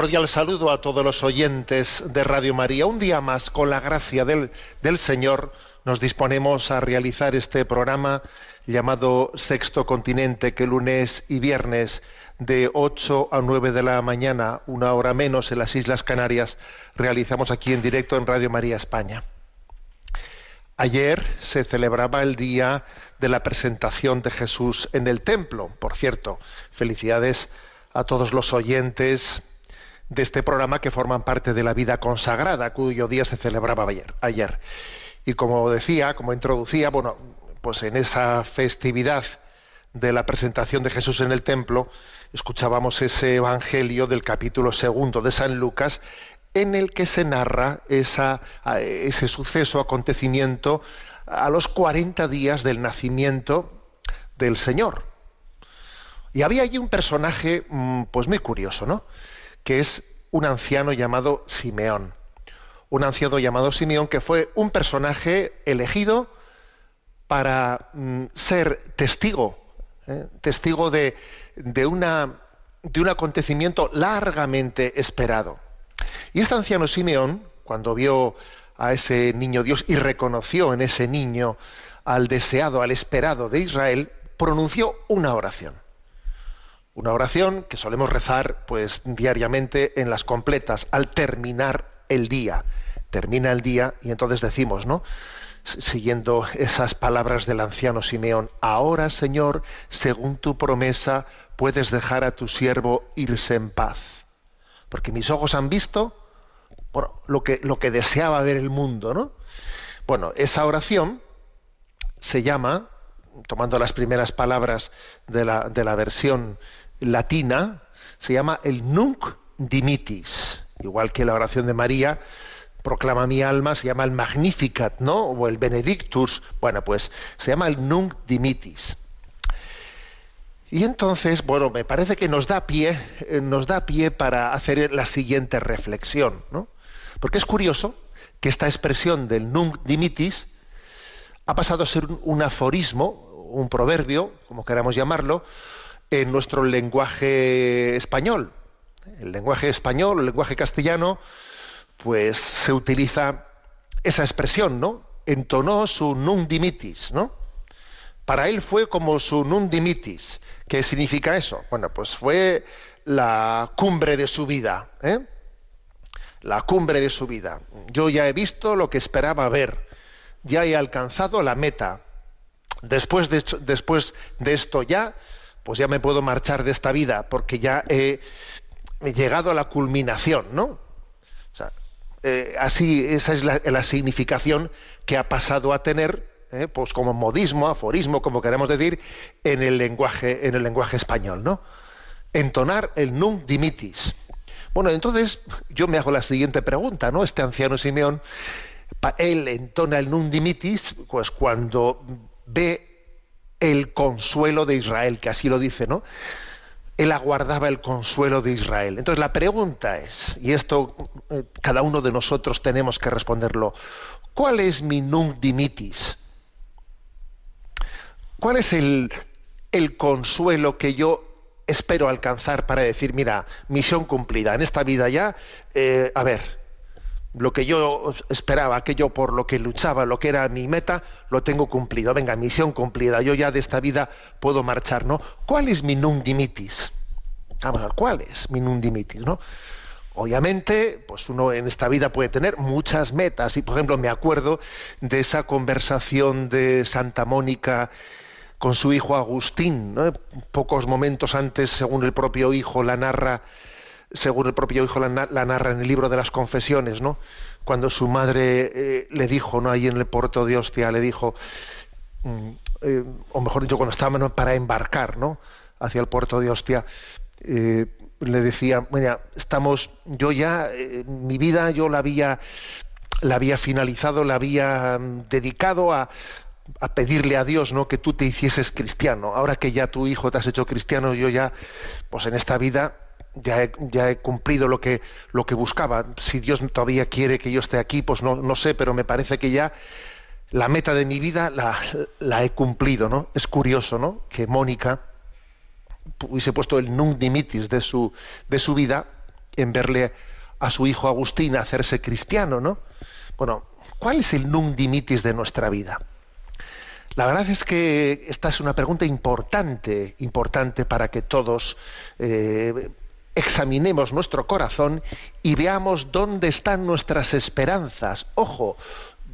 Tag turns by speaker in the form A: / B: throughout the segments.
A: Cordial saludo a todos los oyentes de Radio María. Un día más, con la gracia del, del Señor, nos disponemos a realizar este programa llamado Sexto Continente, que lunes y viernes de 8 a 9 de la mañana, una hora menos en las Islas Canarias, realizamos aquí en directo en Radio María España. Ayer se celebraba el día de la presentación de Jesús en el templo. Por cierto, felicidades a todos los oyentes de este programa que forman parte de la vida consagrada, cuyo día se celebraba ayer. ayer. Y como decía, como introducía, bueno, pues en esa festividad de la presentación de Jesús en el templo, escuchábamos ese evangelio del capítulo segundo de San Lucas, en el que se narra esa, ese suceso, acontecimiento, a los 40 días del nacimiento del Señor. Y había allí un personaje, mm, pues muy curioso, ¿no? Que es un anciano llamado Simeón. Un anciano llamado Simeón que fue un personaje elegido para mm, ser testigo, ¿eh? testigo de, un acontecimiento largamente esperado. Y este anciano Simeón, cuando vio a ese niño Dios y reconoció en ese niño al deseado, al esperado de Israel, pronunció una oración. Una oración que solemos rezar pues diariamente en las completas al terminar el día. Termina el día y entonces decimos, ¿no? Siguiendo esas palabras del anciano Simeón, ahora Señor, según tu promesa, puedes dejar a tu siervo irse en paz. Porque mis ojos han visto bueno, lo, que, lo que deseaba ver el mundo, ¿no? Bueno, esa oración se llama, tomando las primeras palabras de la, de la versión latina, se llama el Nunc Dimittis, igual que la oración de María, proclama mi alma, se llama el Magnificat, ¿no? O el Benedictus, bueno, pues se llama el Nunc Dimittis. Y entonces, bueno, me parece que nos da pie, eh, nos da pie para hacer la siguiente reflexión, ¿no? Porque es curioso que esta expresión del Nunc Dimittis ha pasado a ser un aforismo, un proverbio, como queramos llamarlo, en nuestro lenguaje español. El lenguaje español, el lenguaje castellano, pues se utiliza esa expresión, ¿no? Entonó su nunc dimittis, ¿no? Para él fue como su nunc dimittis. ¿Qué significa eso? Bueno, pues fue la cumbre de su vida, ¿eh? La cumbre de su vida. Yo ya he visto lo que esperaba ver, ya he alcanzado la meta. Después de, después de esto ya, pues ya me puedo marchar de esta vida, porque ya he, llegado a la culminación, ¿no? O sea, eh, así, esa es la, significación que ha pasado a tener, eh, pues como modismo, aforismo, como queremos decir, en el lenguaje, en el lenguaje español, ¿no? Entonar el nunc dimittis. Bueno, entonces yo me hago la siguiente pregunta, ¿no? Este anciano Simeón, él entona el nunc dimittis, pues cuando ve el consuelo de Israel, que así lo dice, ¿no? él aguardaba el consuelo de Israel. Entonces la pregunta es, y esto eh, cada uno de nosotros tenemos que responderlo, ¿cuál es mi nunc dimitis? ¿Cuál es el, el consuelo que yo espero alcanzar para decir, mira, misión cumplida, en esta vida ya, eh, a ver, lo que yo esperaba, aquello por lo que luchaba, lo que era mi meta, lo tengo cumplido. Venga, misión cumplida. Yo ya de esta vida puedo marchar, ¿no? ¿Cuál es mi nunc dimitis? Vamos a ver, ¿cuál es mi nunc dimitis, no? Obviamente, pues uno en esta vida puede tener muchas metas. Y por ejemplo, me acuerdo de esa conversación de Santa Mónica con su hijo Agustín, ¿no? pocos momentos antes, según el propio hijo la narra, según el propio hijo la, narra en el libro de las confesiones, ¿no? Cuando su madre eh, le dijo, ¿no? Ahí en el puerto de Ostia le dijo, mm, eh, o mejor dicho, cuando estaban para embarcar, ¿no? Hacia el puerto de Ostia, eh, le decía, mira, estamos, yo ya, mi vida yo la había, la había finalizado, la había mm, dedicado a, a pedirle a Dios ¿no? que tú te hicieses cristiano. Ahora que ya tu hijo te has hecho cristiano, yo ya, pues en esta vida ya he, ya he cumplido lo que, lo que buscaba. Si Dios todavía quiere que yo esté aquí, pues no, no sé, pero me parece que ya la meta de mi vida la, la he cumplido. ¿no? Es curioso ¿no? que Mónica hubiese puesto el nunc dimitis de su, de su vida en verle a su hijo Agustín hacerse cristiano. ¿no? Bueno, ¿cuál es el nunc dimitis de nuestra vida? La verdad es que esta es una pregunta importante, importante para que todos eh, examinemos nuestro corazón y veamos dónde están nuestras esperanzas. Ojo,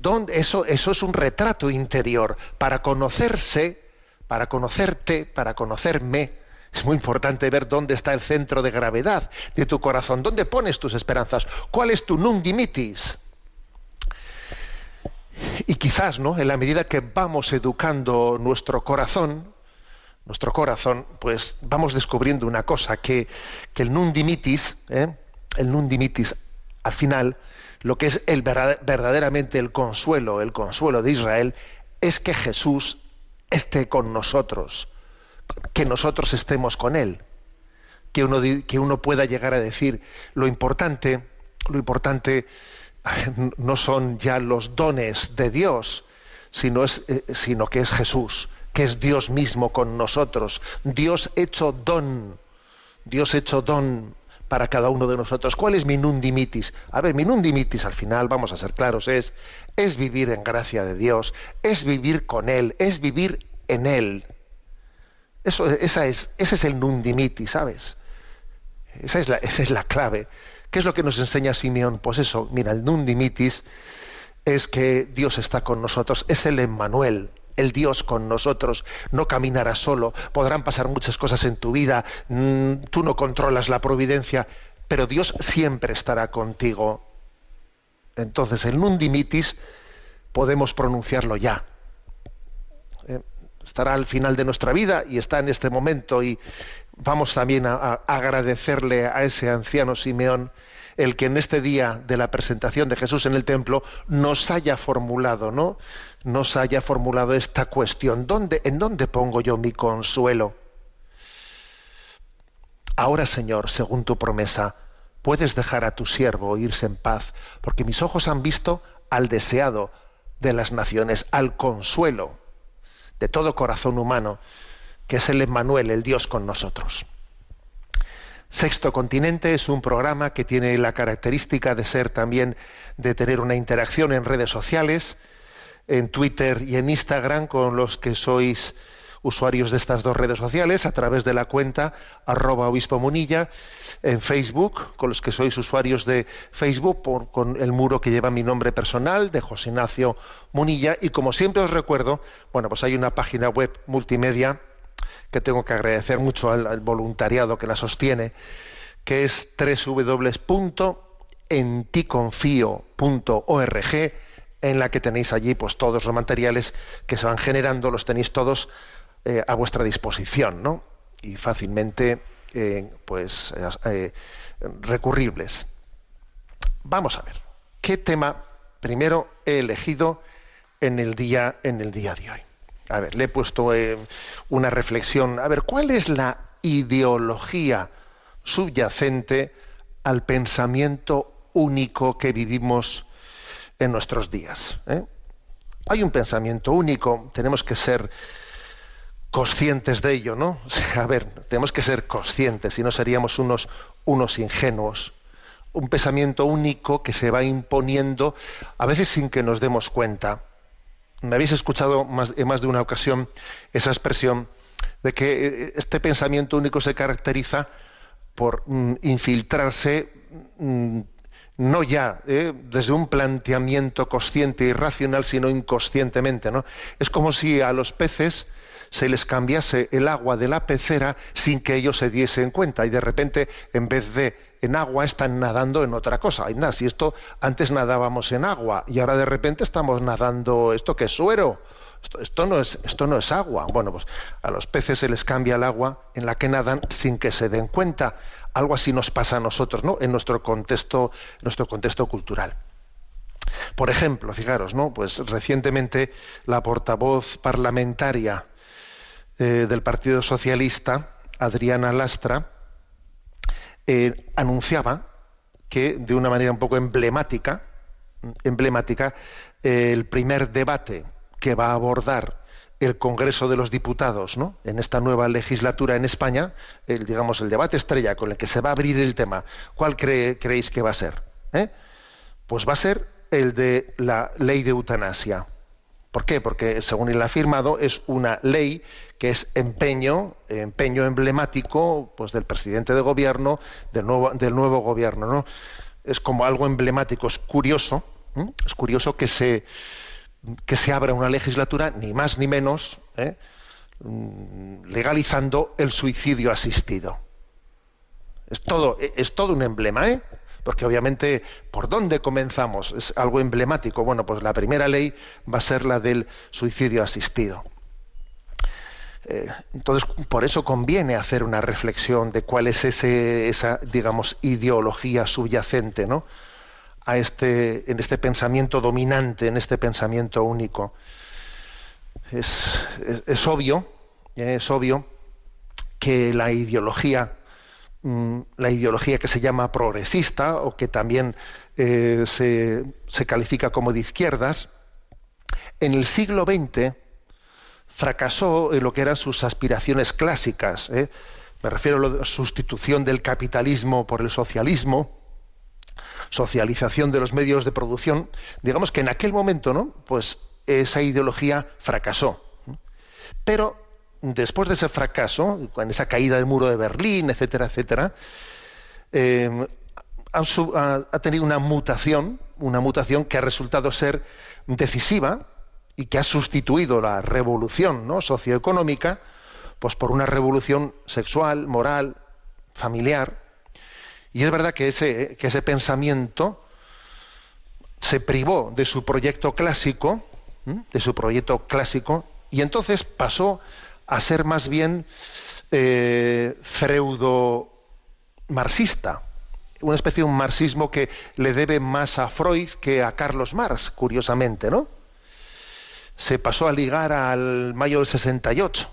A: dónde, eso, eso es un retrato interior. Para conocerse, para conocerte, para conocerme, es muy importante ver dónde está el centro de gravedad de tu corazón, dónde pones tus esperanzas, cuál es tu nunc dimitis. Y quizás, ¿no? En la medida que vamos educando nuestro corazón, nuestro corazón, pues vamos descubriendo una cosa, que, el nundimitis, ¿eh? el nundimitis, al final, lo que es el verdaderamente el consuelo, el consuelo de Israel, es que Jesús esté con nosotros, que nosotros estemos con Él, que uno, que uno pueda llegar a decir lo importante, lo importante no son ya los dones de Dios, eh, sino que es Jesús, que es Dios mismo con nosotros, Dios hecho don, Dios hecho don para cada uno de nosotros. ¿Cuál es mi nundimitis? A ver, mi nundimitis al final, vamos a ser claros, es, es vivir en gracia de Dios, es vivir con Él, es vivir en Él. Eso, esa es, ese es el nundimitis, ¿sabes? Esa es la, esa es la clave. ¿Qué es lo que nos enseña Simeón? Pues eso, mira, el nundimitis es que Dios está con nosotros, es el Emmanuel, el Dios con nosotros, no caminará solo, podrán pasar muchas cosas en tu vida, mm, tú no controlas la providencia, pero Dios siempre estará contigo. Entonces el nundimitis podemos pronunciarlo ya. Eh, estará al final de nuestra vida y está en este momento y vamos también a, agradecerle a ese anciano Simeón el que en este día de la presentación de Jesús en el templo nos haya formulado, ¿no? Nos haya formulado esta cuestión, ¿dónde, ¿en dónde pongo yo mi consuelo? Ahora, Señor, según tu promesa, puedes dejar a tu siervo irse en paz, porque mis ojos han visto al deseado de las naciones, al consuelo de todo corazón humano que es el Emmanuel, el Dios con nosotros. Sexto Continente es un programa que tiene la característica de ser también de tener una interacción en redes sociales, en Twitter y en Instagram con los que sois usuarios de estas dos redes sociales a través de la cuenta arroba obispo munilla, en Facebook, con los que sois usuarios de Facebook, con el muro que lleva mi nombre personal, de José Ignacio Munilla, y como siempre os recuerdo, bueno, pues hay una página web multimedia que tengo que agradecer mucho al, voluntariado que la sostiene, que es www.enticonfio.org, en la que tenéis allí pues todos los materiales que se van generando, los tenéis todos eh, a vuestra disposición, ¿no? Y fácilmente eh, pues eh, recurribles. Vamos a ver, ¿qué tema primero he elegido en el día, en el día de hoy? A ver, le he puesto eh, una reflexión. A ver, ¿cuál es la ideología subyacente al pensamiento único que vivimos en nuestros días. ¿eh? Hay un pensamiento único, tenemos que ser conscientes de ello, ¿no? a ver, tenemos que ser conscientes, si no seríamos unos, unos ingenuos. Un pensamiento único que se va imponiendo, a veces sin que nos demos cuenta. Me habéis escuchado más, en más de una ocasión esa expresión de que eh, este pensamiento único se caracteriza por mm, infiltrarse mm, no ya eh, desde un planteamiento consciente y racional, sino inconscientemente. ¿no? Es como si a los peces se les cambiase el agua de la pecera sin que ellos se diesen cuenta y de repente en vez de en agua están nadando en otra cosa. Nada, si esto antes nadábamos en agua y ahora de repente estamos nadando esto que es suero. Esto, no es, esto no es agua. Bueno, pues a los peces se les cambia el agua en la que nadan sin que se den cuenta. Algo así nos pasa a nosotros, ¿no? En nuestro contexto, nuestro contexto cultural. Por ejemplo, fijaros, ¿no? Pues recientemente la portavoz parlamentaria eh, del Partido Socialista, Adriana Lastra, eh, anunciaba que de una manera un poco emblemática, emblemática, eh, el primer debate que va a abordar el Congreso de los Diputados, ¿no? En esta nueva legislatura en España, el, digamos el debate estrella con el que se va a abrir el tema, ¿cuál creéis que va a ser? Pues va a ser el de la ley de eutanasia. ¿Por qué? Porque según él ha afirmado es una ley que es empeño, empeño emblemático pues, del presidente de gobierno, del nuevo, gobierno. ¿no? Es como algo emblemático, es curioso, es curioso que se, que se abra una legislatura, ni más ni menos, ¿eh? mm, legalizando el suicidio asistido. Es todo, es todo un emblema, ¿eh? Porque obviamente, ¿por dónde comenzamos? Es algo emblemático. Bueno, pues la primera ley va a ser la del suicidio asistido. Eh, entonces, por eso conviene hacer una reflexión de cuál es ese, esa, digamos, ideología subyacente, ¿no? A este, en este pensamiento dominante, en este pensamiento único. es obvio, es obvio que la ideología Mm, la ideología que se llama progresista o que también eh, se, califica como de izquierdas, en el siglo XX fracasó en lo que eran sus aspiraciones clásicas. ¿eh? Me refiero a la sustitución del capitalismo por el socialismo, socialización de los medios de producción. Digamos que en aquel momento, ¿no? Pues esa ideología fracasó. Pero después de ese fracaso, con esa caída del muro de Berlín, etcétera, etcétera, eh, ha, tenido una mutación, una mutación que ha resultado ser decisiva y que ha sustituido la revolución ¿no? socioeconómica pues por una revolución sexual, moral, familiar. Y es verdad que ese, que ese pensamiento se privó de su proyecto clásico, de su proyecto clásico, y entonces pasó a ser más bien eh, freudo marxista, una especie de un marxismo que le debe más a Freud que a Carlos Marx, curiosamente, ¿no? Se pasó a ligar al mayo del 68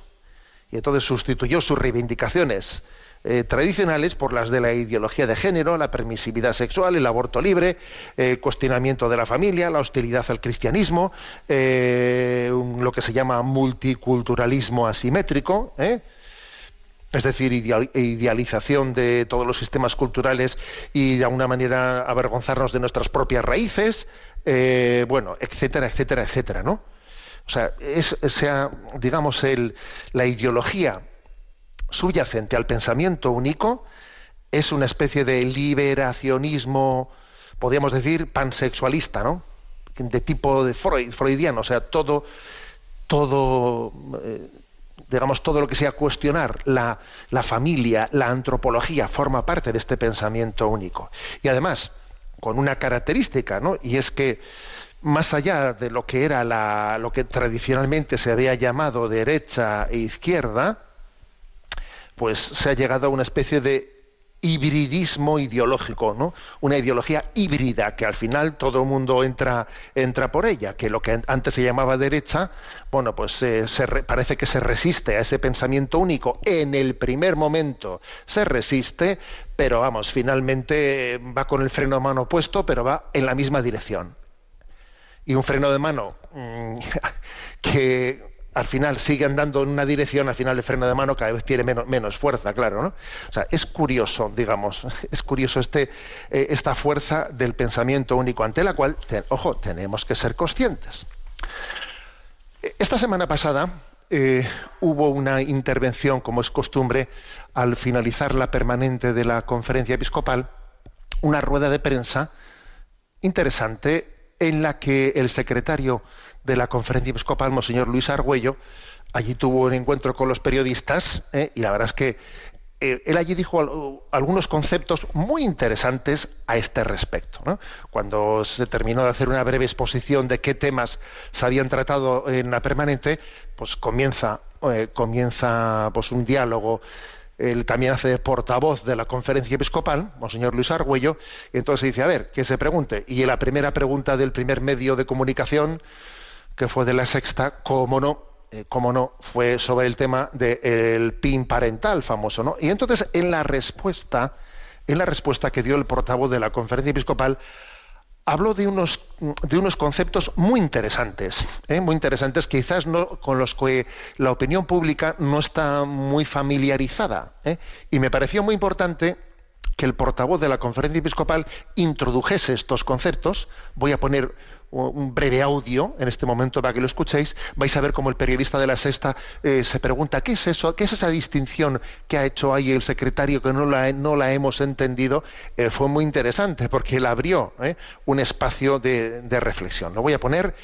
A: y entonces sustituyó sus reivindicaciones eh, tradicionales por las de la ideología de género, la permisividad sexual, el aborto libre, el eh, cuestionamiento de la familia, la hostilidad al cristianismo, eh, lo que se llama multiculturalismo asimétrico, es decir, idealización de todos los sistemas culturales y de alguna manera avergonzarnos de nuestras propias raíces, bueno, etcétera, etcétera, etcétera, ¿no? O sea, es, sea digamos, el, la ideología subyacente al pensamiento único es una especie de liberacionismo, podríamos decir, pansexualista, ¿no? De tipo de Freud, freudiano, o sea, todo, todo, eh, digamos, todo lo que sea cuestionar la, la familia, la antropología, forma parte de este pensamiento único. Y además, con una característica, ¿no? Y es que más allá de lo que era la, lo que tradicionalmente se había llamado derecha e izquierda, pues se ha llegado a una especie de hibridismo ideológico, ¿no? Una ideología híbrida que al final todo el mundo entra, entra por ella, que lo que antes se llamaba derecha, bueno, pues eh, se re- parece que se resiste a ese pensamiento único. En el primer momento se resiste, pero vamos, finalmente eh, va con el freno de mano puesto, pero va en la misma dirección y un freno de mano mm, que al final sigue andando en una dirección, al final el freno de mano cada vez tiene menos, fuerza, claro, ¿no? O sea, es curioso, digamos, es curioso este, eh, esta fuerza del pensamiento único ante la cual, ojo, tenemos que ser conscientes. Esta semana pasada eh, hubo una intervención, como es costumbre, al finalizar la permanente de la conferencia episcopal, una rueda de prensa interesante en la que el secretario de la conferencia episcopal, Monseñor Luis Argüello, allí tuvo un encuentro con los periodistas ¿eh? y la verdad es que eh, él allí dijo al- algunos conceptos muy interesantes a este respecto. Cuando se terminó de hacer una breve exposición de qué temas se habían tratado en la permanente, pues comienza, eh, comienza pues, un diálogo él también hace portavoz de la conferencia episcopal, Monseñor Luis Argüello, y entonces dice, a ver, que se pregunte. Y la primera pregunta del primer medio de comunicación, que fue de la sexta, cómo no, eh, cómo no, fue sobre el tema del PIN parental famoso, ¿no? Y entonces en la respuesta, en la respuesta que dio el portavoz de la conferencia episcopal, habló de unos, de unos conceptos muy interesantes, ¿eh? muy interesantes, quizás no, con los que la opinión pública no está muy familiarizada. ¿eh? Y me pareció muy importante que el portavoz de la conferencia episcopal introdujese estos conceptos. Voy a poner un breve audio en este momento para que lo escuchéis. Vais a ver cómo el periodista de la Sexta eh, se pregunta qué es eso, qué es esa distinción que ha hecho ahí el secretario que no la, no la hemos entendido. Eh, fue muy interesante porque él abrió ¿eh? un espacio de, reflexión. Lo voy a poner.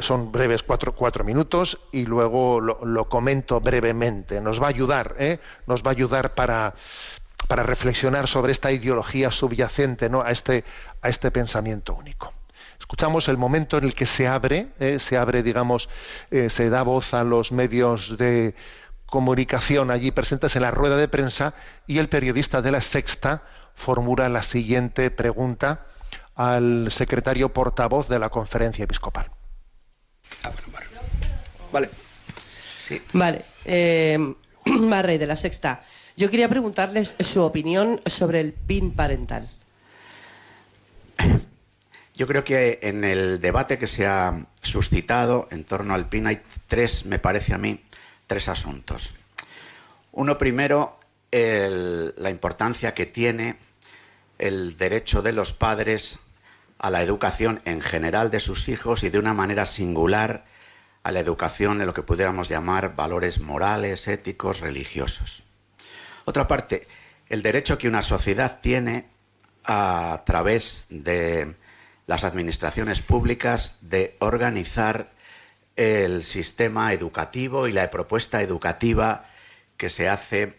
A: Son breves cuatro, cuatro, minutos y luego lo, comento brevemente. Nos va a ayudar, nos va a ayudar para, para reflexionar sobre esta ideología subyacente ¿no? a, este, a este pensamiento único. Escuchamos el momento en el que se abre, eh, se abre, digamos, eh, se da voz a los medios de comunicación allí presentes en la rueda de prensa y el periodista de la Sexta formula la siguiente pregunta al secretario portavoz de la conferencia episcopal.
B: Ah, bueno, vale. Vale. Sí.
C: Vale. Eh, Marrey, de la Sexta. Yo quería preguntarles su opinión sobre el PIN parental.
B: Yo creo que en el debate que se ha suscitado en torno al PIN hay tres, me parece a mí, tres asuntos. Uno primero, la importancia que tiene el derecho de los padres a la educación en general de sus hijos y de una manera singular a la educación en lo que pudiéramos llamar valores morales, éticos, religiosos. Otra parte, el derecho que una sociedad tiene a través de las administraciones públicas de organizar el sistema educativo y la propuesta educativa que se hace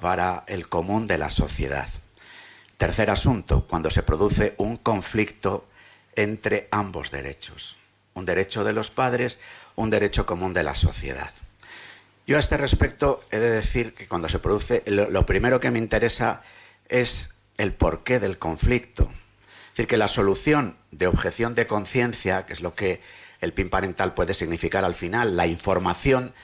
B: para el común de la sociedad. Tercer asunto, cuando se produce un conflicto entre ambos derechos, un derecho de los padres, un derecho común de la sociedad. Yo a este respecto he de decir que cuando se produce, lo, primero que me interesa es el porqué del conflicto. Es decir, que la solución de objeción de conciencia, que es lo que el PIN parental puede significar al final, la información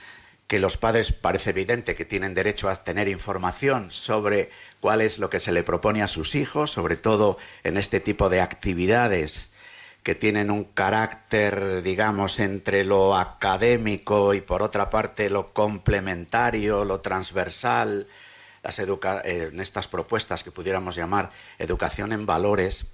B: que los padres parece evidente que tienen derecho a tener información sobre cuál es lo que se le propone a sus hijos, sobre todo en este tipo de actividades que tienen un carácter, digamos, entre lo académico y por otra parte lo complementario, lo transversal, las educa en estas propuestas que pudiéramos llamar educación en valores.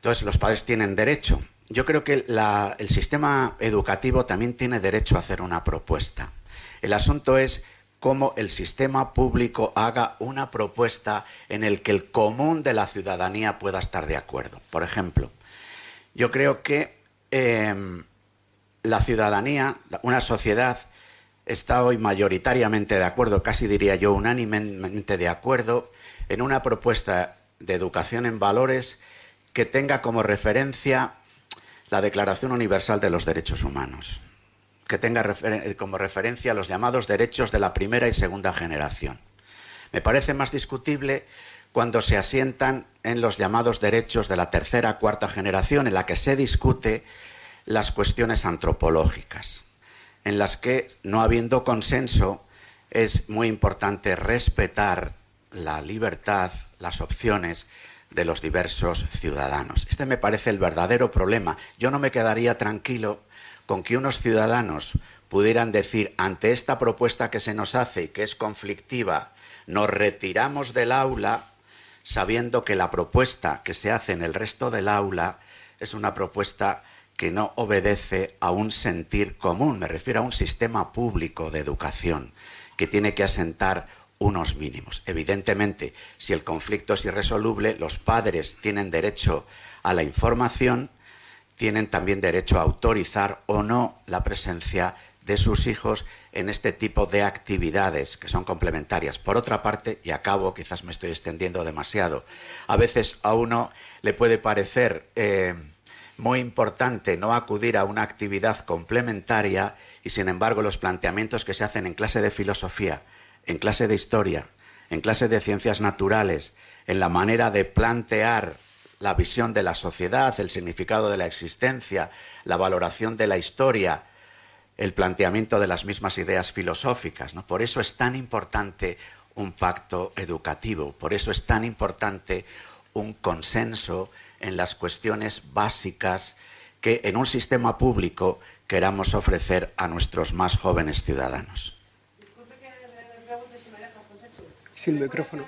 B: Entonces, los padres tienen derecho. Yo creo que la, el sistema educativo también tiene derecho a hacer una propuesta. El asunto es cómo el sistema público haga una propuesta en el que el común de la ciudadanía pueda estar de acuerdo. Por ejemplo, yo creo que eh, la ciudadanía, una sociedad, está hoy mayoritariamente de acuerdo, casi diría yo unánimemente de acuerdo, en una propuesta de educación en valores que tenga como referencia la Declaración Universal de los Derechos Humanos, que tenga refer como referencia los llamados derechos de la primera y segunda generación. Me parece más discutible cuando se asientan en los llamados derechos de la tercera cuarta generación, en la que se discute las cuestiones antropológicas, en las que, no habiendo consenso, es muy importante respetar la libertad, las opciones de los diversos ciudadanos. Este me parece el verdadero problema. Yo no me quedaría tranquilo con que unos ciudadanos pudieran decir ante esta propuesta que se nos hace y que es conflictiva, nos retiramos del aula sabiendo que la propuesta que se hace en el resto del aula es una propuesta que no obedece a un sentir común, me refiero a un sistema público de educación que tiene que asentar unos mínimos. Evidentemente, si el conflicto es irresoluble, los padres tienen derecho a la información, tienen también derecho a autorizar o no la presencia de sus hijos en este tipo de actividades que son complementarias. Por otra parte, y acabo, quizás me estoy extendiendo demasiado, a veces a uno le puede parecer eh, muy importante no acudir a una actividad complementaria y sin embargo los planteamientos que se hacen en clase de filosofía, en clase de historia, en clase de ciencias naturales, en la manera de plantear la visión de la sociedad, el significado de la existencia, la valoración de la historia, el planteamiento de las mismas ideas filosóficas. ¿no? Por eso es tan importante un pacto educativo, por eso es tan importante un consenso en las cuestiones básicas que en un sistema público queramos ofrecer a nuestros más jóvenes ciudadanos.
D: Sin micrófono.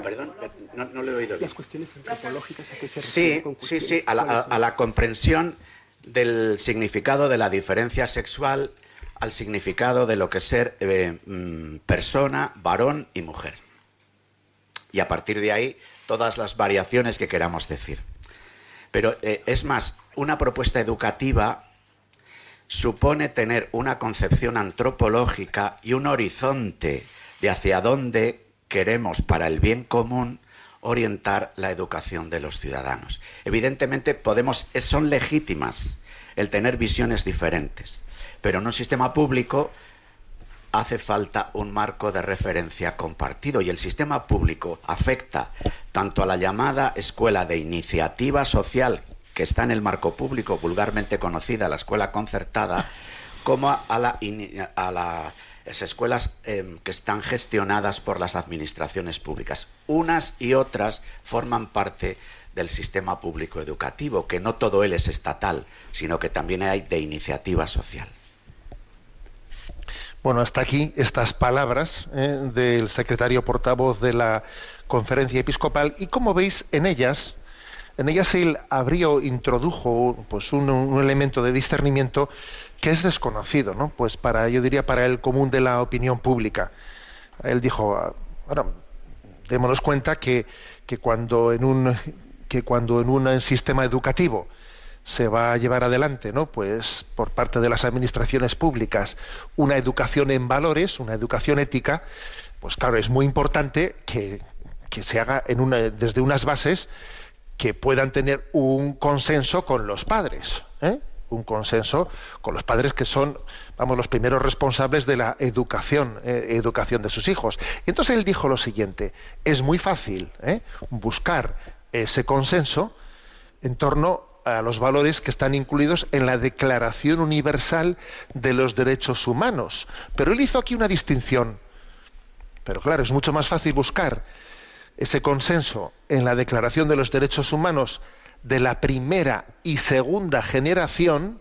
B: Perdón, no, no le he oído bien.
D: Las cuestiones antropológicas a qué se
B: Sí,
D: con
B: sí, sí, a la, a la comprensión del significado de la diferencia sexual al significado de lo que es ser eh, mm, persona, varón y mujer. Y a partir de ahí, todas las variaciones que queramos decir. Pero eh, es más, una propuesta educativa supone tener una concepción antropológica y un horizonte de hacia dónde queremos para el bien común orientar la educación de los ciudadanos. Evidentemente podemos son legítimas el tener visiones diferentes, pero en un sistema público hace falta un marco de referencia compartido y el sistema público afecta tanto a la llamada escuela de iniciativa social que está en el marco público vulgarmente conocida, la escuela concertada, como a, la las escuelas em, que están gestionadas por las administraciones públicas. Unas y otras forman parte del sistema público educativo, que no todo él es estatal, sino que también hay de iniciativa social.
A: Bueno, hasta aquí estas palabras eh, del secretario portavoz de la conferencia episcopal y como veis en ellas, en ellas él abrió, introdujo pues un, elemento de discernimiento que es desconocido, ¿no? Pues para, yo diría, para el común de la opinión pública. Él dijo, ah, bueno, démonos cuenta que, que cuando en un que cuando en un sistema educativo se va a llevar adelante, ¿no? Pues por parte de las administraciones públicas una educación en valores, una educación ética, pues claro, es muy importante que, que se haga desde unas bases que puedan tener un consenso con los padres, ¿eh? un consenso con los padres que son, vamos, los primeros responsables de la educación, eh, educación de sus hijos. Y entonces él dijo lo siguiente: es muy fácil ¿eh? buscar ese consenso en torno a los valores que están incluidos en la Declaración Universal de los Derechos Humanos. Pero él hizo aquí una distinción. Pero claro, es mucho más fácil buscar ese consenso en la Declaración de los Derechos Humanos de la primera y segunda generación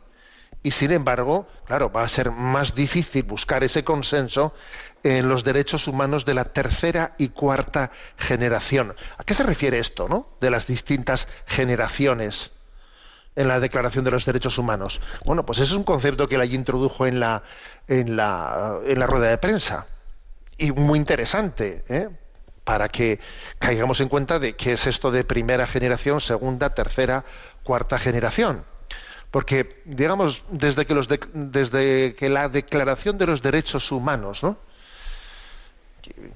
A: y sin embargo, claro, va a ser más difícil buscar ese consenso en los derechos humanos de la tercera y cuarta generación. ¿A qué se refiere esto, no? De las distintas generaciones en la Declaración de los Derechos Humanos. Bueno, pues ese es un concepto que él allí introdujo en la, en la, en la rueda de prensa. Y muy interesante, ¿eh? Para que caigamos en cuenta de qué es esto de primera generación, segunda, tercera, cuarta generación. Porque, digamos, desde que, los de- desde que la Declaración de los Derechos Humanos, ¿no?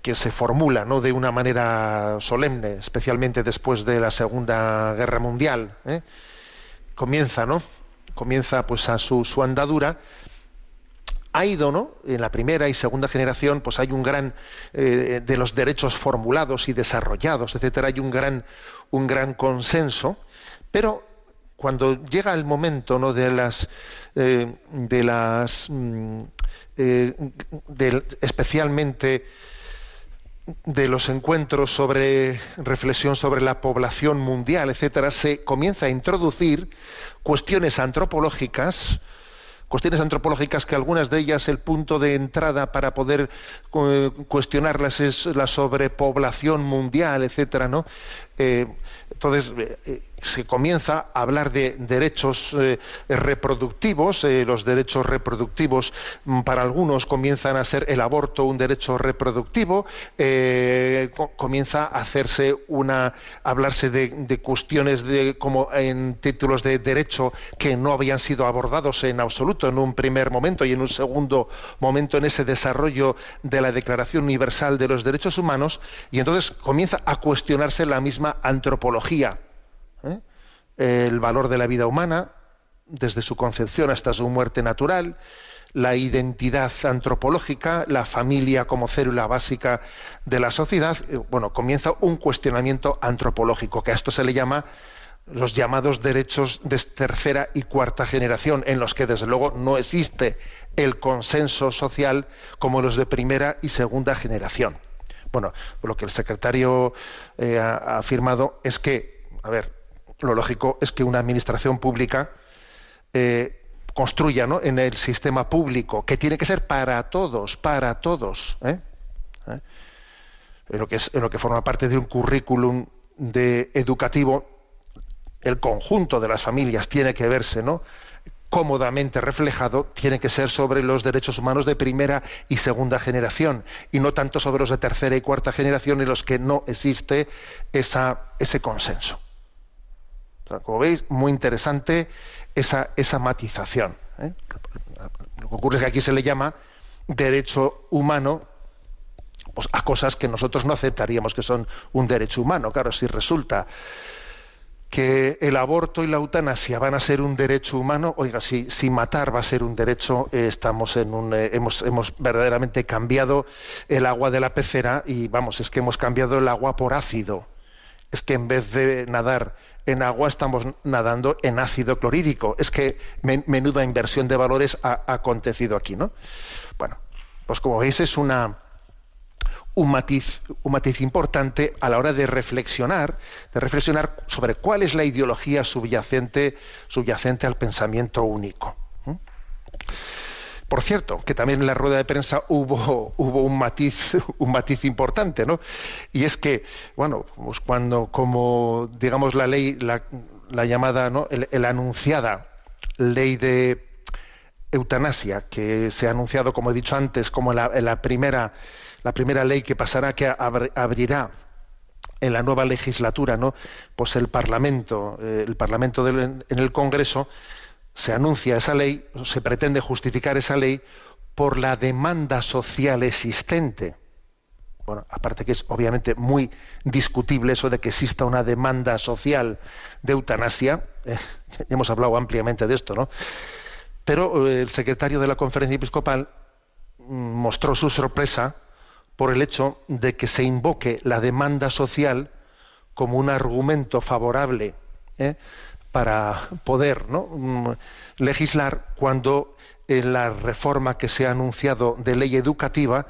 A: que, se formula ¿no? de una manera solemne, especialmente después de la Segunda Guerra Mundial, ¿eh? comienza, ¿no? Comienza pues a su andadura, ha ido, ¿no? En la primera y segunda generación, pues hay un gran eh, de los derechos formulados y desarrollados, etcétera, hay un gran, un gran consenso, pero cuando llega el momento ¿no? de las eh, de las mm, eh, especialmente de los encuentros sobre reflexión sobre la población mundial, etcétera, se comienza a introducir cuestiones antropológicas, cuestiones antropológicas que algunas de ellas el punto de entrada para poder cu- cuestionarlas es la sobrepoblación mundial, etcétera, ¿no? Eh, entonces eh, eh, se comienza a hablar de derechos reproductivos, los derechos reproductivos mm, para algunos comienzan a ser el aborto un derecho reproductivo, co- comienza a hacerse una, hablarse de, de cuestiones de como en títulos de derecho que no habían sido abordados en absoluto en un primer momento y en un segundo momento en ese desarrollo de la Declaración Universal de los Derechos Humanos y entonces comienza a cuestionarse la misma antropología ¿eh? el valor de la vida humana, desde su concepción hasta su muerte natural, la identidad antropológica, la familia como célula básica de la sociedad, eh, bueno, comienza un cuestionamiento antropológico, que a esto se le llama los llamados derechos de tercera y cuarta generación, en los que desde luego no existe el consenso social como los de primera y segunda generación. Bueno, lo que el secretario eh, ha, afirmado es que, a ver, lo lógico es que una administración pública eh, construya ¿no? en el sistema público, que tiene que ser para todos, para todos, ¿eh? ¿Eh? En lo que es, en lo que forma parte de un currículum de educativo, el conjunto de las familias tiene que verse, ¿no? Cómodamente reflejado tiene que ser sobre los derechos humanos de primera y segunda generación y no tanto sobre los de tercera y cuarta generación en los que no existe ese consenso. Como veis, muy interesante esa, esa matización. ¿eh? Lo que ocurre es que aquí se le llama derecho humano pues, a cosas que nosotros no aceptaríamos que son un derecho humano. Claro, si resulta que el aborto y la eutanasia van a ser un derecho humano, oiga, si, si matar va a ser un derecho, eh, estamos en un, eh, hemos, hemos verdaderamente cambiado el agua de la pecera y vamos, es que hemos cambiado el agua por ácido. Es que en vez de nadar en agua estamos nadando en ácido clorhídrico. Es que men- menuda inversión de valores ha, ha acontecido aquí, ¿no? Bueno, pues como veis es una, un matiz, un matiz importante a la hora de reflexionar, de reflexionar sobre cuál es la ideología subyacente, subyacente al pensamiento único. Por cierto, que también en la rueda de prensa hubo, hubo un matiz, un matiz importante, ¿no? Y es que, bueno, pues cuando, como digamos la ley, la, la llamada, ¿no? El, anunciada ley de eutanasia, que se ha anunciado, como he dicho antes, como la primera, la primera ley que pasará, que abr- abrirá en la nueva legislatura, ¿no? Pues el Parlamento, eh, el Parlamento en el Congreso se anuncia esa ley, se pretende justificar esa ley por la demanda social existente. Bueno, aparte que es obviamente muy discutible eso de que exista una demanda social de eutanasia, eh, hemos hablado ampliamente de esto, ¿no? Pero eh, el secretario de la conferencia episcopal mm, mostró su sorpresa por el hecho de que se invoque la demanda social como un argumento favorable ¿eh? para poder. Mm, legislar cuando en la reforma que se ha anunciado de ley educativa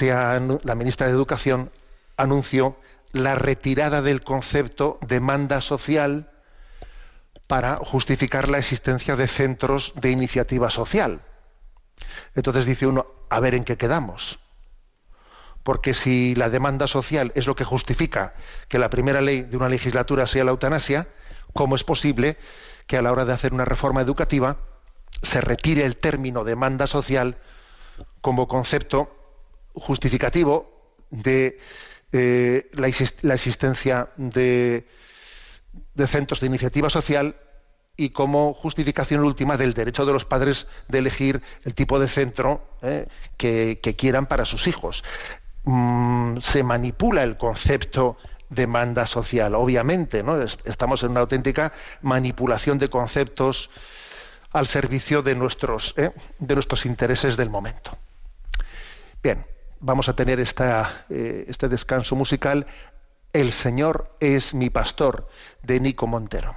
A: la ministra de Educación anunció la retirada del concepto demanda social para justificar la existencia de centros de iniciativa social. Entonces dice uno, a ver en qué quedamos. Porque si la demanda social es lo que justifica que la primera ley de una legislatura sea la eutanasia, ¿cómo es posible que a la hora de hacer una reforma educativa se retire el término demanda social como concepto justificativo de eh, la, exist- la existencia de, centros de iniciativa social y como justificación última del derecho de los padres de elegir el tipo de centro eh, que quieran para sus hijos. Mm, se manipula el concepto demanda social, obviamente, ¿no? Es- Estamos en una auténtica manipulación de conceptos al servicio de nuestros, ¿eh? de nuestros intereses del momento. Bien, vamos a tener esta, eh, este descanso musical. El Señor es mi pastor, de Nico Montero.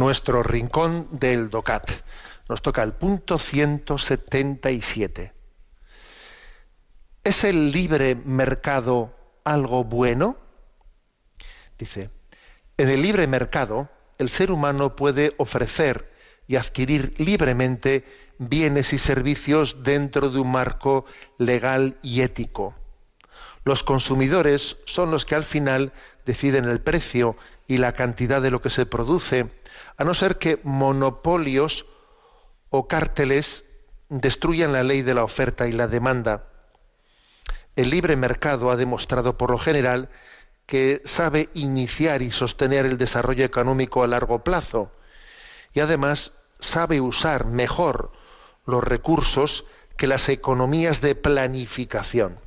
A: Nuestro rincón del DOCAT. Nos toca el punto 177. ¿Es el libre mercado algo bueno? Dice, en el libre mercado el ser humano puede ofrecer y adquirir libremente bienes y servicios dentro de un marco legal y ético. Los consumidores son los que al final deciden el precio y la cantidad de lo que se produce, a no ser que monopolios o cárteles destruyan la ley de la oferta y la demanda. El libre mercado ha demostrado por lo general que sabe iniciar y sostener el desarrollo económico a largo plazo y además sabe usar mejor los recursos que las economías de planificación.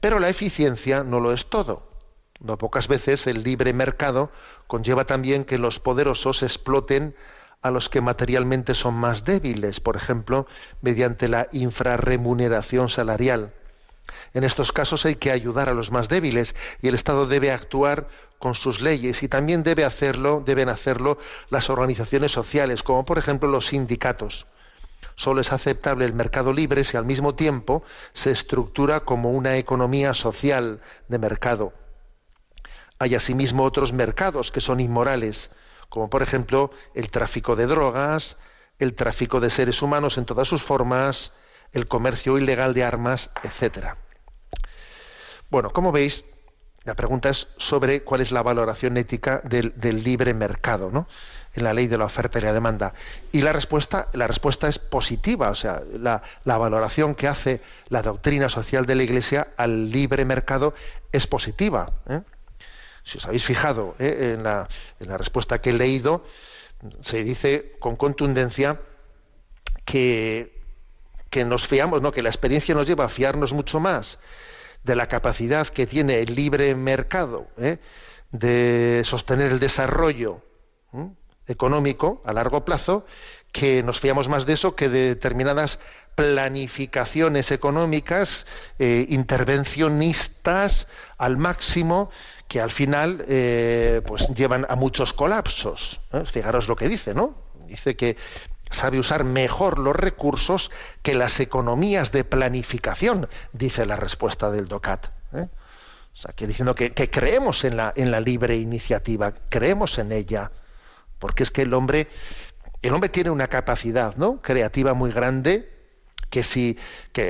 A: Pero la eficiencia no lo es todo. No pocas veces el libre mercado conlleva también que los poderosos exploten a los que materialmente son más débiles, por ejemplo, mediante la infrarremuneración salarial. En estos casos hay que ayudar a los más débiles y el Estado debe actuar con sus leyes y también deben hacerlo las organizaciones sociales, como por ejemplo los sindicatos. Solo es aceptable el mercado libre si al mismo tiempo se estructura como una economía social de mercado. Hay asimismo otros mercados que son inmorales, como por ejemplo el tráfico de drogas, el tráfico de seres humanos en todas sus formas, el comercio ilegal de armas, etc. Bueno, como veis, La pregunta es sobre cuál es la valoración ética del, libre mercado, ¿no? En la ley de la oferta y la demanda. Y la respuesta, la respuesta es positiva, o sea, la, la valoración que hace la doctrina social de la Iglesia al libre mercado es positiva. ¿eh? Si os habéis fijado ¿eh? en, la, respuesta que he leído, se dice con contundencia que, que nos fiamos, ¿no? que la experiencia nos lleva a fiarnos mucho más de la capacidad que tiene el libre mercado ¿eh? de sostener el desarrollo económico a largo plazo, que nos fiamos más de eso que de determinadas planificaciones económicas eh, intervencionistas al máximo que al final eh, pues llevan a muchos colapsos. ¿eh? Fijaros lo que dice, ¿no? Dice que sabe usar mejor los recursos que las economías de planificación, dice la respuesta del DOCAT. O sea, que diciendo que, que creemos en la, en la libre iniciativa, creemos en ella, porque es que el hombre, el hombre tiene una capacidad ¿no? creativa muy grande que si,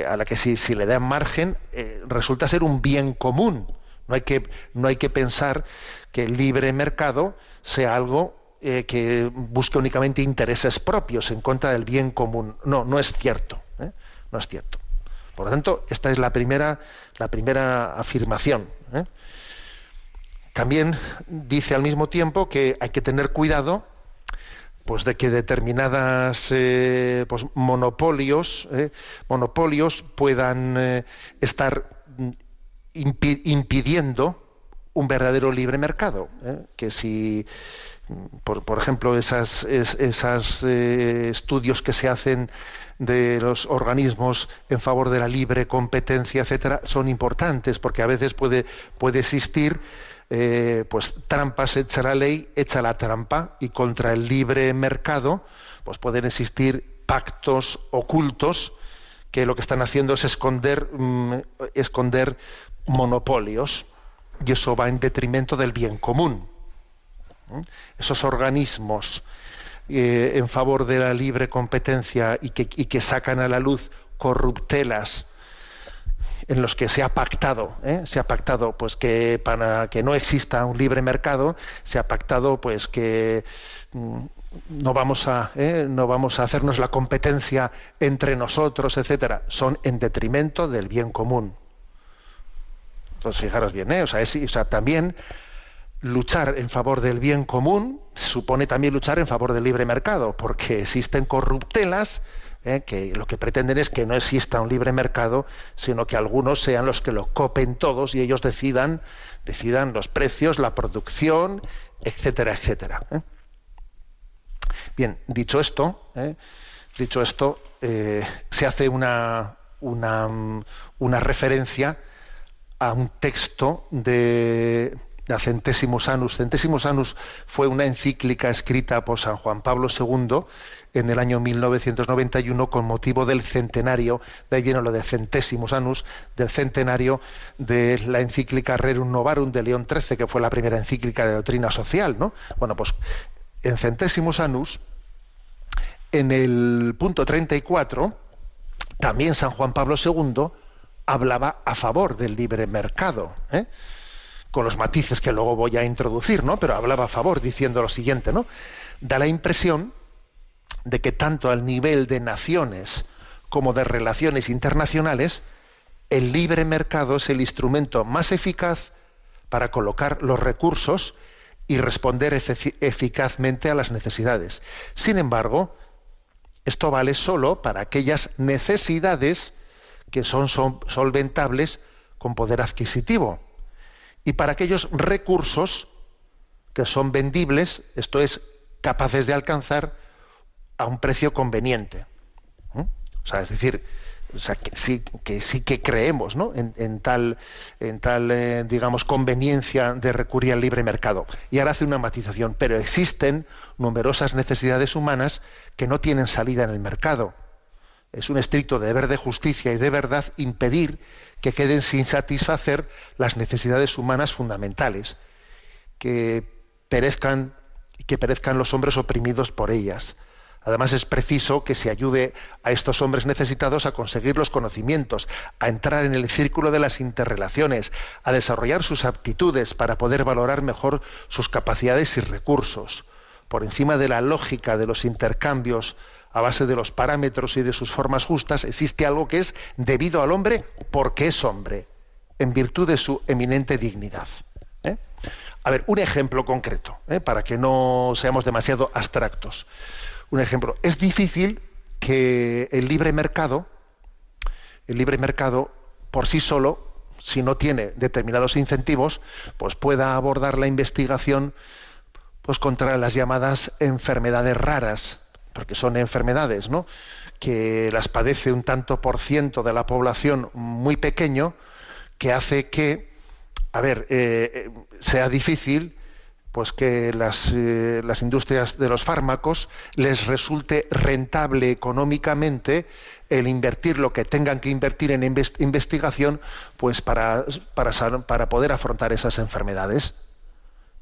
A: a la que si, le dan margen eh, resulta ser un bien común. No hay, que, no hay que pensar que el libre mercado sea algo eh, que busque únicamente intereses propios en contra del bien común. No, no es cierto. ¿eh? No es cierto. Por lo tanto, esta es la primera, la primera afirmación. También dice al mismo tiempo que hay que tener cuidado pues de que determinadas eh, pues, monopolios eh, monopolios puedan eh, estar mm, impi- impidiendo un verdadero libre mercado ¿eh? que si mm, por, por ejemplo esas es- esas estudios que se hacen de los organismos en favor de la libre competencia etcétera son importantes porque a veces puede puede existir eh, pues trampas hecha la ley, hecha la trampa, y contra el libre mercado, pues pueden existir pactos ocultos que lo que están haciendo es esconder, mm, esconder monopolios, y eso va en detrimento del bien común. ¿Mm? Esos organismos eh, en favor de la libre competencia y que sacan a la luz corruptelas en los que se ha pactado, ¿eh? se ha pactado pues que para que no exista un libre mercado, se ha pactado pues que mm, no vamos a ¿eh? no vamos a hacernos la competencia entre nosotros, etcétera, son en detrimento del bien común. Entonces fijaros bien, ¿eh? o sea, también luchar en favor del bien común supone también luchar en favor del libre mercado, porque existen corruptelas ¿eh? que lo que pretenden es que no exista un libre mercado, sino que algunos sean los que lo copen todos y ellos decidan, decidan los precios, la producción, etcétera, etcétera. ¿eh? Bien, dicho esto, ¿eh? dicho esto, se hace una, una, una referencia a un texto de, de Centésimos Anus. Centésimos Anus fue una encíclica escrita por San Juan Pablo II en el año 1991 con motivo del centenario, de ahí viene lo de Centésimos Anus, del centenario de la encíclica Rerum Novarum de León XIII, que fue la primera encíclica de doctrina social. ¿no? Bueno, pues en Centésimos Anus, en el punto 34, también San Juan Pablo II hablaba a favor del libre mercado, ¿eh? con los matices que luego voy a introducir, ¿no? Pero hablaba a favor diciendo lo siguiente, ¿no? Da la impresión de que tanto al nivel de naciones como de relaciones internacionales, el libre mercado es el instrumento más eficaz para colocar los recursos y responder eficazmente a las necesidades. Sin embargo, esto vale solo para aquellas necesidades que son sol- solventables con poder adquisitivo y para aquellos recursos que son vendibles, esto es, capaces de alcanzar a un precio conveniente. O sea, es decir, que sí que creemos ¿no? en, en tal, en tal eh, digamos, conveniencia de recurrir al libre mercado. Y ahora hace una matización, pero existen numerosas necesidades humanas que no tienen salida en el mercado. Es un estricto deber de justicia y de verdad impedir que queden sin satisfacer las necesidades humanas fundamentales, que perezcan, que perezcan los hombres oprimidos por ellas. Además es preciso que se ayude a estos hombres necesitados a conseguir los conocimientos, a entrar en el círculo de las interrelaciones, a desarrollar sus aptitudes para poder valorar mejor sus capacidades y recursos. Por encima de la lógica de los intercambios a base de los parámetros y de sus formas justas, existe algo que es debido al hombre porque es hombre, en virtud de su eminente dignidad. ¿eh? A ver, un ejemplo concreto, ¿eh? para que no seamos demasiado abstractos. Un ejemplo, es difícil que el libre mercado, el libre mercado por sí solo, si no tiene determinados incentivos, pues pueda abordar la investigación pues contra las llamadas enfermedades raras, porque son enfermedades, ¿no? que las padece un tanto por ciento de la población muy pequeño, que hace que, a ver, eh, eh, sea difícil pues que las, eh, las, industrias de los fármacos les resulte rentable económicamente el invertir lo que tengan que invertir en investigación pues para, para, para poder afrontar esas enfermedades.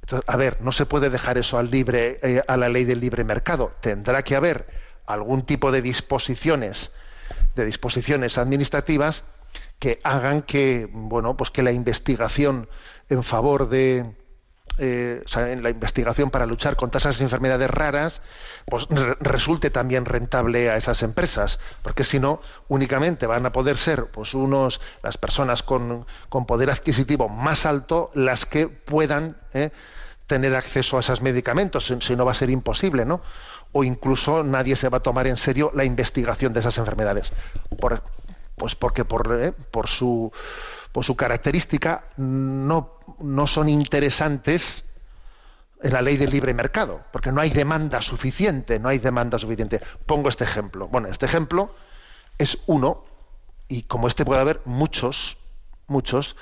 A: Entonces, a ver, no se puede dejar eso al libre, eh, a la ley del libre mercado. Tendrá que haber algún tipo de disposiciones, de disposiciones administrativas que hagan que, bueno, pues que la investigación en favor de, eh, o sea, en la investigación para luchar contra esas enfermedades raras, pues re resulte también rentable a esas empresas, porque si no, únicamente van a poder ser pues unos las personas con, con poder adquisitivo más alto las que puedan eh, tener acceso a esos medicamentos, si no va a ser imposible, ¿no? O incluso nadie se va a tomar en serio la investigación de esas enfermedades. Por, pues porque por, eh, por su por su característica no, son interesantes en la ley del libre mercado, porque no hay demanda suficiente, no hay demanda suficiente. Pongo este ejemplo. Bueno, este ejemplo es uno, y como este puede haber muchos, muchos,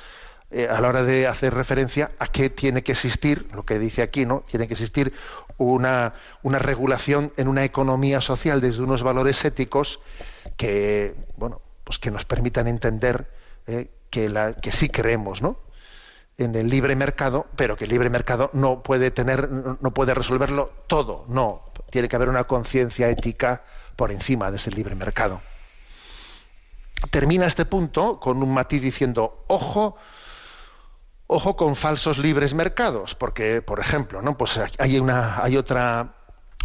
A: eh, a la hora de hacer referencia a que tiene que existir, lo que dice aquí, ¿no? Tiene que existir una, una regulación en una economía social desde unos valores éticos que, bueno, pues que nos permitan entender eh, que, la, que sí creemos, ¿no? en el libre mercado, pero que el libre mercado no puede tener, no puede resolverlo todo, no, tiene que haber una conciencia ética por encima de ese libre mercado. Termina este punto con un matiz diciendo, ojo, ojo con falsos libres mercados, porque, por ejemplo, ¿no? Pues hay una, hay otra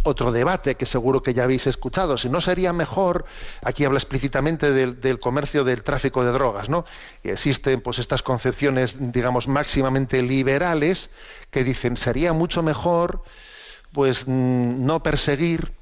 A: otro debate que seguro que ya habéis escuchado. Si no sería mejor, aquí habla explícitamente del, comercio del tráfico de drogas, ¿no? Y existen pues estas concepciones, digamos, máximamente liberales que dicen sería mucho mejor pues mm, no perseguir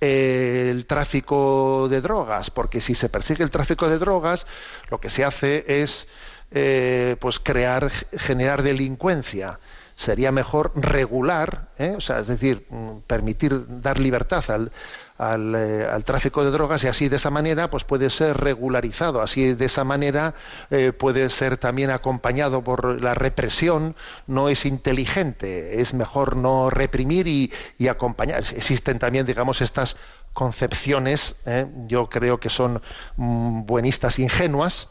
A: eh, el tráfico de drogas, porque si se persigue el tráfico de drogas, lo que se hace es eh, pues crear, generar delincuencia sería mejor regular, ¿eh? o sea, es decir, mm, permitir dar libertad al, eh, al, tráfico de drogas y así de esa manera pues puede ser regularizado, así de esa manera eh, puede ser también acompañado por la represión, no es inteligente, es mejor no reprimir y, y acompañar. Existen también, digamos, estas concepciones, yo creo que son mm, buenistas ingenuas,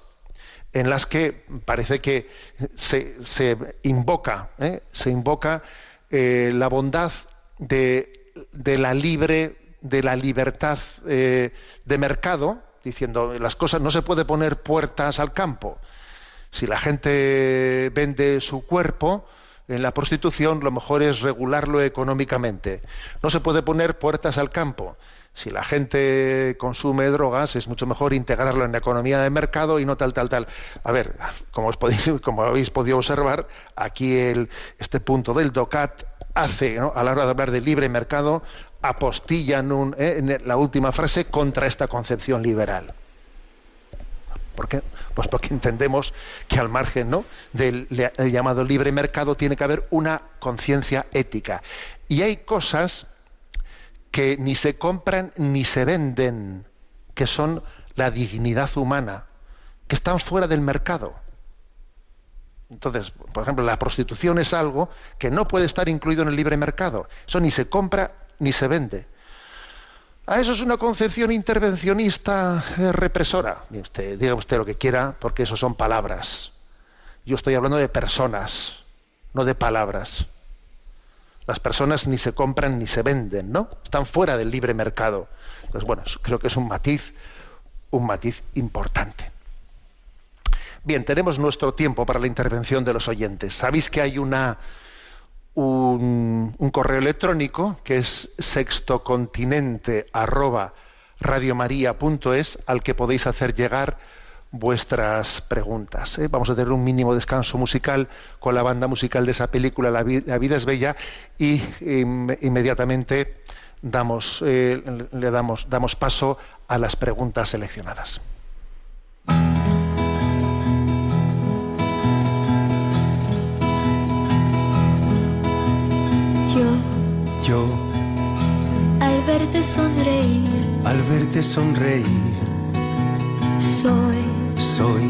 A: en las que parece que se, invoca, ¿eh? se invoca eh, la bondad de, la libre, de la libertad eh, de mercado, diciendo las cosas no se puede poner puertas al campo. Si la gente vende su cuerpo en la prostitución, lo mejor es regularlo económicamente. No se puede poner puertas al campo si la gente consume drogas, es mucho mejor integrarlo en la economía de mercado y no tal, tal, tal. A ver, como, os podéis, como habéis podido observar, aquí el, este punto del DOCAT hace, a la hora de hablar de libre mercado, apostilla en, eh, en la última frase contra esta concepción liberal. ¿Por qué? Pues porque entendemos que al margen ¿no? del llamado libre mercado tiene que haber una conciencia ética. Y hay cosas que ni se compran ni se venden, que son la dignidad humana, que están fuera del mercado. Entonces, por ejemplo, la prostitución es algo que no puede estar incluido en el libre mercado. Eso ni se compra ni se vende. A eso es una concepción intervencionista eh, represora. usted, diga usted lo que quiera, porque eso son palabras. Yo estoy hablando de personas, no de palabras. Las personas ni se compran ni se venden, ¿no? Están fuera del libre mercado. Entonces, bueno, creo que es un matiz, un matiz importante. Bien, tenemos nuestro tiempo para la intervención de los oyentes. Sabéis que hay una un, un correo electrónico que es sextocontinente arroba radiomaria.es al que podéis hacer llegar vuestras preguntas. ¿eh? Vamos a tener un mínimo descanso musical con la banda musical de esa película La, Vi- La vida es bella y inmediatamente damos, eh, le damos, damos paso a las preguntas seleccionadas.
E: Yo,
F: Yo,
E: al verte sonreír,
F: al verte sonreír,
E: soy
F: soy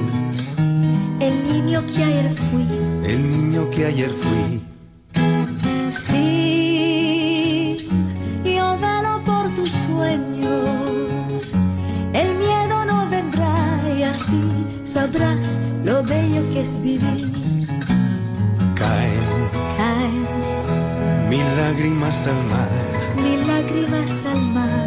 E: el niño que ayer fui.
F: el niño que ayer fui.
E: Sí, yo velo por tus sueños. El miedo no vendrá y así sabrás lo bello que es vivir.
F: Caen
E: Caen
F: mil lágrimas al mar.
E: mil lágrimas al mar.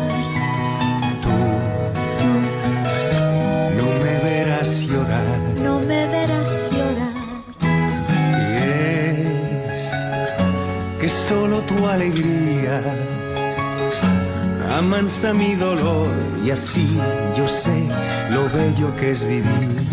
F: Que solo tu alegría amansa mi dolor y así yo sé lo bello que es vivir.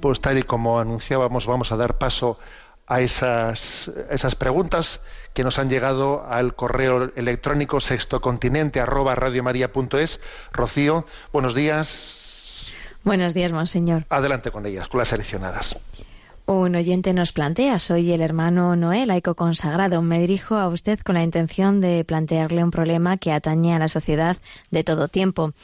A: Pues tal y como anunciábamos, vamos a dar paso a esas, esas preguntas que nos han llegado al correo electrónico sextocontinente arroba radiomaria.es. Rocío, buenos días.
G: Buenos días, monseñor.
A: Adelante con ellas, con las seleccionadas.
G: Un oyente nos plantea, soy el hermano Noé, laico consagrado. Me dirijo a usted con la intención de plantearle un problema que atañe a la sociedad de todo tiempo.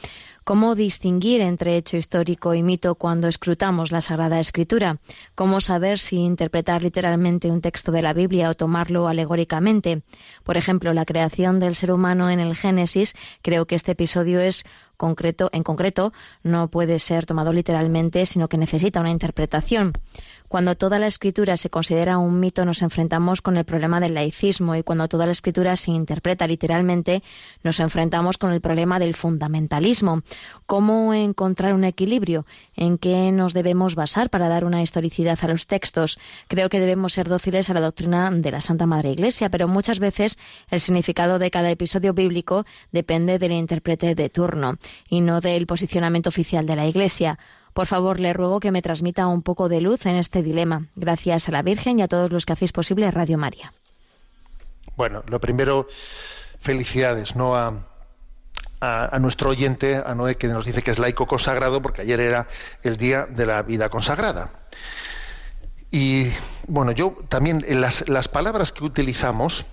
G: ¿Cómo distinguir entre hecho histórico y mito cuando escrutamos la Sagrada Escritura? ¿Cómo saber si interpretar literalmente un texto de la Biblia o tomarlo alegóricamente? Por ejemplo, la creación del ser humano en el Génesis, creo que este episodio es concreto, en concreto, no puede ser tomado literalmente, sino que necesita una interpretación. Cuando toda la escritura se considera un mito, nos enfrentamos con el problema del laicismo y cuando toda la escritura se interpreta literalmente, nos enfrentamos con el problema del fundamentalismo. ¿Cómo encontrar un equilibrio? ¿En qué nos debemos basar para dar una historicidad a los textos? Creo que debemos ser dóciles a la doctrina de la Santa Madre Iglesia, pero muchas veces el significado de cada episodio bíblico depende del intérprete de turno y no del posicionamiento oficial de la Iglesia. Por favor, le ruego que me transmita un poco de luz en este dilema. Gracias a la Virgen y a todos los que hacéis posible Radio María.
A: Bueno, lo primero, felicidades, ¿no? A, a- nuestro oyente, a Noé, que nos dice que es laico consagrado, porque ayer era el día de la vida consagrada. Y bueno, yo también las, las palabras que utilizamos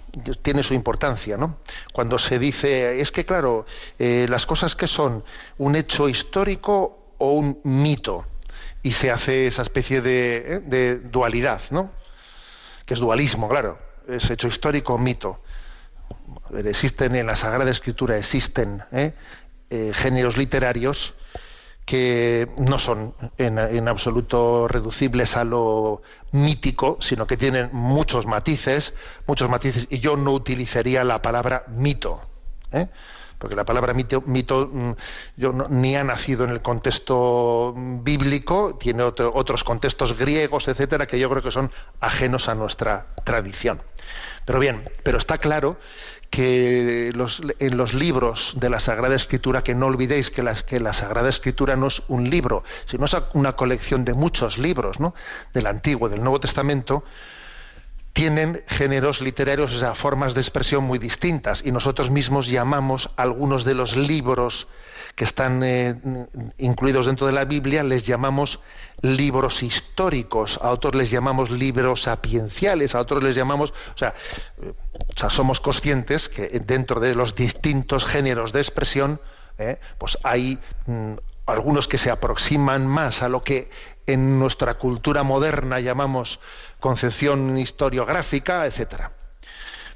A: tiene su importancia, ¿no? Cuando se dice, es que claro, eh, las cosas que son un hecho histórico o un mito, y se hace esa especie de, ¿eh? de dualidad, ¿no? Que es dualismo, claro, es hecho histórico mito. Existen en la Sagrada Escritura, existen ¿eh? Eh, géneros literarios que no son en, absoluto reducibles a lo mítico, sino que tienen muchos matices, muchos matices, y yo no utilizaría la palabra mito. Porque la palabra mito, mm, yo ni ha nacido en el contexto bíblico, tiene otro- otros contextos griegos, etcétera, que yo creo que son ajenos a nuestra tradición. Pero bien, pero está claro que en los libros de la Sagrada Escritura, que no olvidéis que, las- que la Sagrada Escritura no es un libro, sino es una colección de muchos libros, ¿no? del Antiguo, del Nuevo Testamento, tienen géneros literarios, o sea, formas de expresión muy distintas, y nosotros mismos llamamos algunos de los libros que están eh, incluidos dentro de la Biblia, les llamamos libros históricos, a otros les llamamos libros sapienciales, a otros les llamamos, o sea, eh, somos conscientes que dentro de los distintos géneros de expresión, eh, pues hay mm, algunos que se aproximan más a lo que en nuestra cultura moderna llamamos concepción historiográfica, etcétera.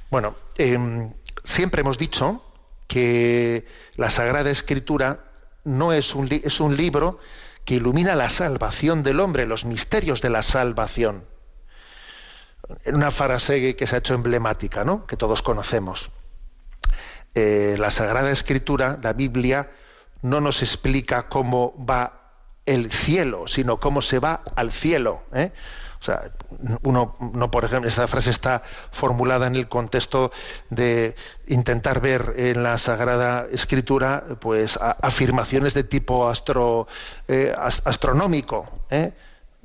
A: Bueno, em, siempre hemos dicho que la Sagrada Escritura no es un, libro que ilumina la salvación del hombre, los misterios de la salvación. En una frase que se ha hecho emblemática, ¿no? que todos conocemos. Eh, la Sagrada Escritura, la Biblia, no nos explica cómo va el cielo, sino cómo se va al cielo. ¿eh? O sea, uno, no, por ejemplo, esta frase está formulada en el contexto de intentar ver en la Sagrada Escritura, pues, afirmaciones de tipo eh, as- astronómico. ¿eh?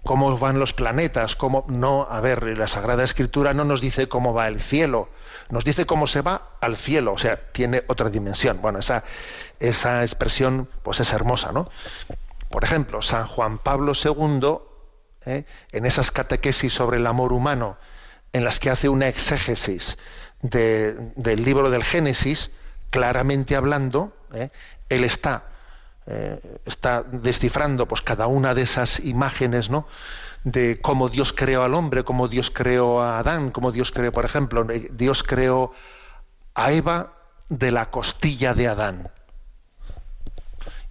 A: cómo van los planetas, cómo no, a ver, la Sagrada Escritura no nos dice cómo va el cielo, nos dice cómo se va al cielo, o sea, tiene otra dimensión. Bueno, esa, esa expresión pues es hermosa, ¿no? Por ejemplo, San Juan Pablo II, ¿eh? en esas catequesis sobre el amor humano, en las que hace una exégesis de- del libro del Génesis, claramente hablando, ¿eh? él está eh, está descifrando pues cada una de esas imágenes ¿no? de cómo Dios creó al hombre, cómo Dios creó a Adán, cómo Dios creó, por ejemplo, Dios creó a Eva de la costilla de Adán.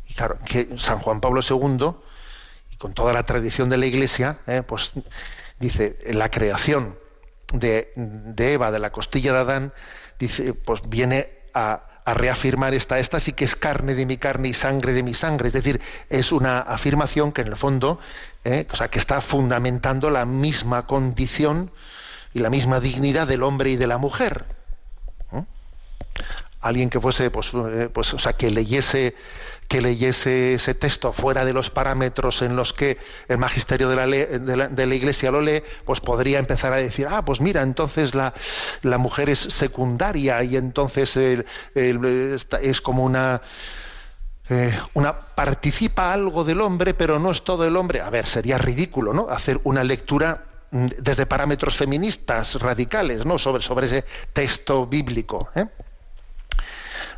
A: Y claro, que San Juan Pablo II, con toda la tradición de la Iglesia, eh, pues dice, la creación de, Eva, de la costilla de Adán, dice, pues viene a, reafirmar esta, esta sí que es carne de mi carne y sangre de mi sangre. Es decir, es una afirmación que en el fondo, eh, o sea, que está fundamentando la misma condición y la misma dignidad del hombre y de la mujer. Alguien que fuese, pues, eh, pues, o sea, que leyese, que leyese ese texto fuera de los parámetros en los que el magisterio de la, de la- de la Iglesia lo lee, pues podría empezar a decir, ah, pues mira, entonces la, la mujer es secundaria y entonces es como una, eh, una participa algo del hombre, pero no es todo el hombre. A ver, sería ridículo, ¿no? Hacer una lectura mm, desde parámetros feministas radicales, ¿no? Sobre, sobre ese texto bíblico. ¿eh?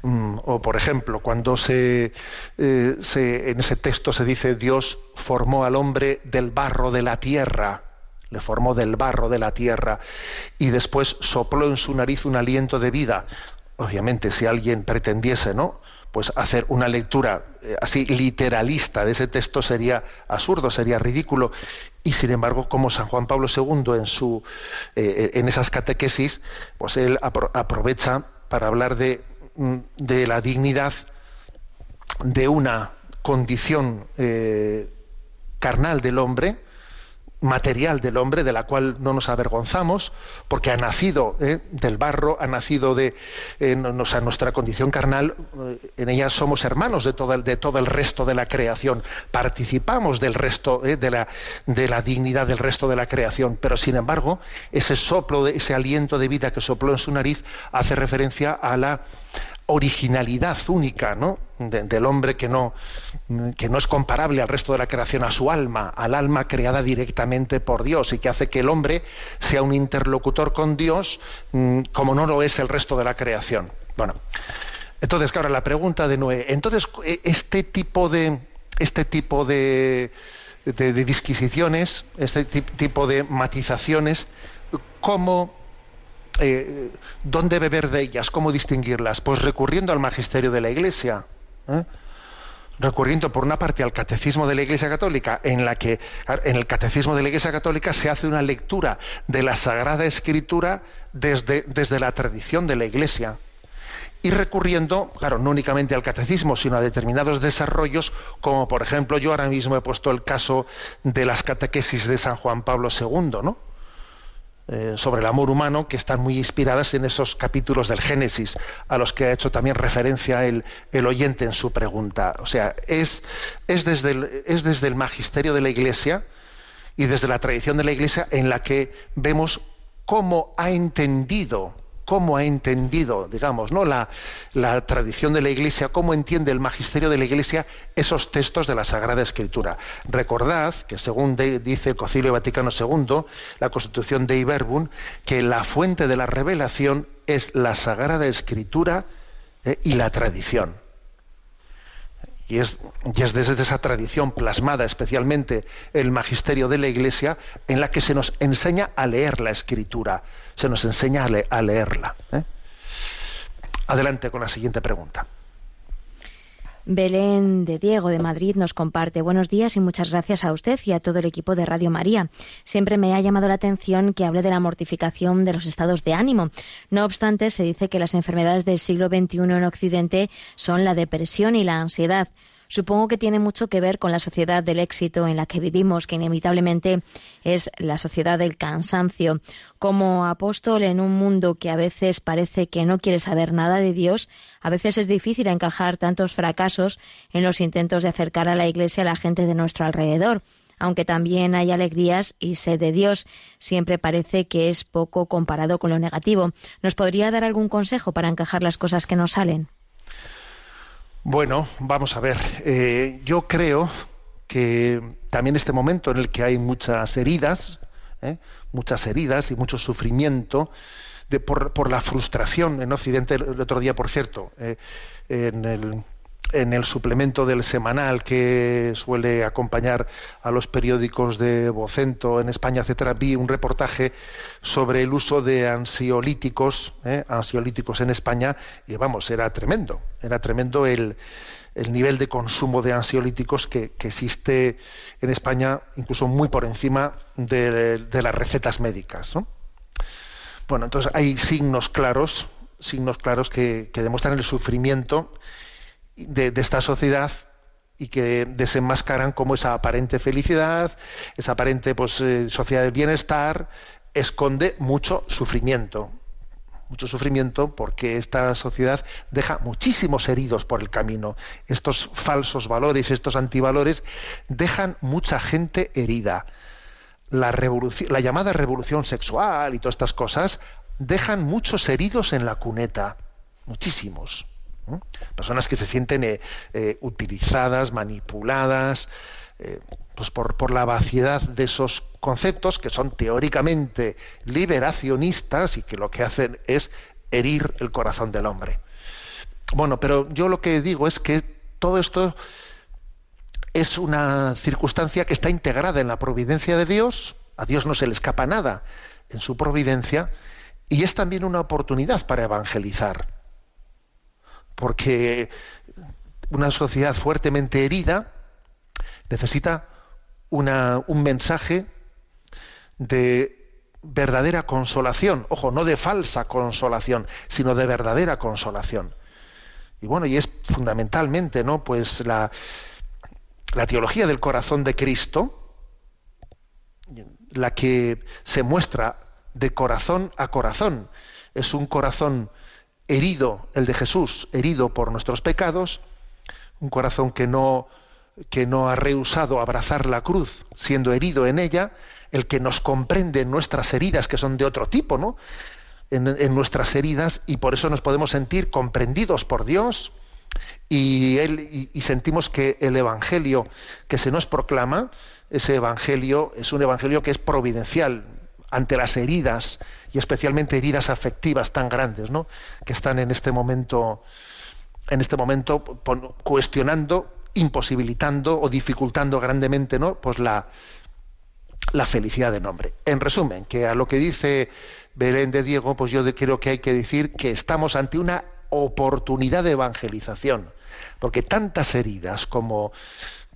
A: Mm, O, por ejemplo, cuando se, eh, se- en ese texto se dice Dios formó al hombre del barro de la tierra, le formó del barro de la tierra y después sopló en su nariz un aliento de vida. Obviamente, si alguien pretendiese, ¿no? Pues hacer una lectura eh, así literalista de ese texto sería absurdo, sería ridículo. Y sin embargo, como San Juan Pablo II en su eh, en esas catequesis, pues él apro- aprovecha para hablar de, de la dignidad de una condición eh, carnal del hombre, material del hombre, de la cual no nos avergonzamos, porque ha nacido eh, del barro, ha nacido de eh, nuestra condición carnal, eh, en ella somos hermanos de todo, el, de todo el resto de la creación, participamos del resto, de, la, de la dignidad del resto de la creación, pero sin embargo, ese soplo, de, ese aliento de vida que sopló en su nariz hace referencia a la originalidad única ¿no? de- del hombre que no, que no es comparable al resto de la creación, a su alma, al alma creada directamente por Dios y que hace que el hombre sea un interlocutor con Dios mm, como no lo es el resto de la creación. Bueno, entonces, claro, la pregunta de Noé, entonces eh, este tipo de este tipo de, de- de disquisiciones, este ti- tipo de matizaciones, ¿cómo eh, ¿dónde beber de ellas? ¿Cómo distinguirlas? Pues recurriendo al magisterio de la Iglesia. ¿eh? Recurriendo por una parte al catecismo de la Iglesia Católica, en la que en el catecismo de la Iglesia Católica se hace una lectura de la Sagrada Escritura desde, desde la tradición de la Iglesia. Y recurriendo, claro, no únicamente al catecismo, sino a determinados desarrollos, como por ejemplo yo ahora mismo he puesto el caso de las catequesis de San Juan Pablo II, ¿no? Eh, sobre el amor humano que están muy inspiradas en esos capítulos del Génesis, a los que ha hecho también referencia el, oyente en su pregunta. O sea, es, es, desde es desde el magisterio de la Iglesia y desde la tradición de la Iglesia en la que vemos cómo ha entendido cómo ha entendido, digamos, ¿no? la, tradición de la Iglesia, cómo entiende el magisterio de la Iglesia esos textos de la Sagrada Escritura. Recordad que según dice el Concilio Vaticano II, la Constitución de Iberbum, que la fuente de la revelación es la Sagrada Escritura eh, y la tradición. Y es, y es desde esa tradición plasmada especialmente el magisterio de la Iglesia en la que se nos enseña a leer la Escritura, se nos enseña a, le- a leerla. ¿eh? Adelante con la siguiente pregunta.
G: Belén de Diego de Madrid nos comparte buenos días y muchas gracias a usted y a todo el equipo de Radio María. Siempre me ha llamado la atención que hable de la mortificación de los estados de ánimo. No obstante, se dice que las enfermedades del siglo XXI en Occidente son la depresión y la ansiedad. Supongo que tiene mucho que ver con la sociedad del éxito en la que vivimos, que inevitablemente es la sociedad del cansancio. Como apóstol en un mundo que a veces parece que no quiere saber nada de Dios, a veces es difícil encajar tantos fracasos en los intentos de acercar a la Iglesia a la gente de nuestro alrededor. Aunque también hay alegrías y sed de Dios, siempre parece que es poco comparado con lo negativo. ¿Nos podría dar algún consejo para encajar las cosas que nos salen?
A: Bueno, vamos a ver. Eh, yo creo que también este momento en el que hay muchas heridas, ¿eh? muchas heridas y mucho sufrimiento de, por, por la frustración en Occidente, el, otro día, por cierto, eh, en el en el suplemento del semanal que suele acompañar a los periódicos de Vocento en España, etcétera, vi un reportaje sobre el uso de ansiolíticos, ¿eh? ansiolíticos en España, y vamos, era tremendo, era tremendo el, el nivel de consumo de ansiolíticos que, existe en España, incluso muy por encima de, las recetas médicas. ¿no? Bueno, entonces hay signos claros, signos claros que demuestran el sufrimiento de, esta sociedad y que desenmascaran como esa aparente felicidad, esa aparente pues, eh, sociedad del bienestar, esconde mucho sufrimiento. Mucho sufrimiento porque esta sociedad deja muchísimos heridos por el camino. Estos falsos valores, estos antivalores, dejan mucha gente herida. La, la llamada revolución sexual y todas estas cosas dejan muchos heridos en la cuneta. Muchísimos. Personas que se sienten eh, eh, utilizadas, manipuladas, eh, pues por, por, la vaciedad de esos conceptos que son teóricamente liberacionistas y que lo que hacen es herir el corazón del hombre. Bueno, pero yo lo que digo es que todo esto es una circunstancia que está integrada en la providencia de Dios, a Dios no se le escapa nada en su providencia, y es también una oportunidad para evangelizar porque una sociedad fuertemente herida necesita una, un mensaje de verdadera consolación, ojo, no de falsa consolación, sino de verdadera consolación. Y bueno, y es fundamentalmente, ¿no? Pues la, la teología del corazón de Cristo, la que se muestra de corazón a corazón. Es un corazón herido, el de Jesús, herido por nuestros pecados, un corazón que no, que no ha rehusado abrazar la cruz, siendo herido en ella, el que nos comprende en nuestras heridas, que son de otro tipo, ¿no? En, nuestras heridas, y por eso nos podemos sentir comprendidos por Dios, y, y sentimos que el Evangelio que se nos proclama, ese Evangelio es un Evangelio que es providencial, ante las heridas y especialmente heridas afectivas tan grandes, ¿no? que están en este momento, en este momento cuestionando, imposibilitando o dificultando grandemente, ¿no? Pues la, la felicidad del hombre. En resumen, que a lo que dice Belén de Diego, pues yo creo que hay que decir que estamos ante una oportunidad de evangelización, porque tantas heridas como,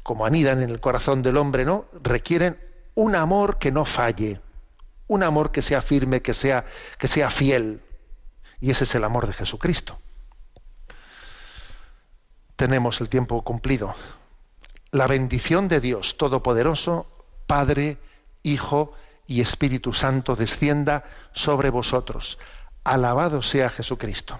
A: como anidan en el corazón del hombre, ¿no? requieren un amor que no falle, un amor que sea firme, que sea, que sea fiel. Y ese es el amor de Jesucristo. Tenemos el tiempo cumplido. La bendición de Dios Todopoderoso, Padre, Hijo y Espíritu Santo descienda sobre vosotros. Alabado sea Jesucristo.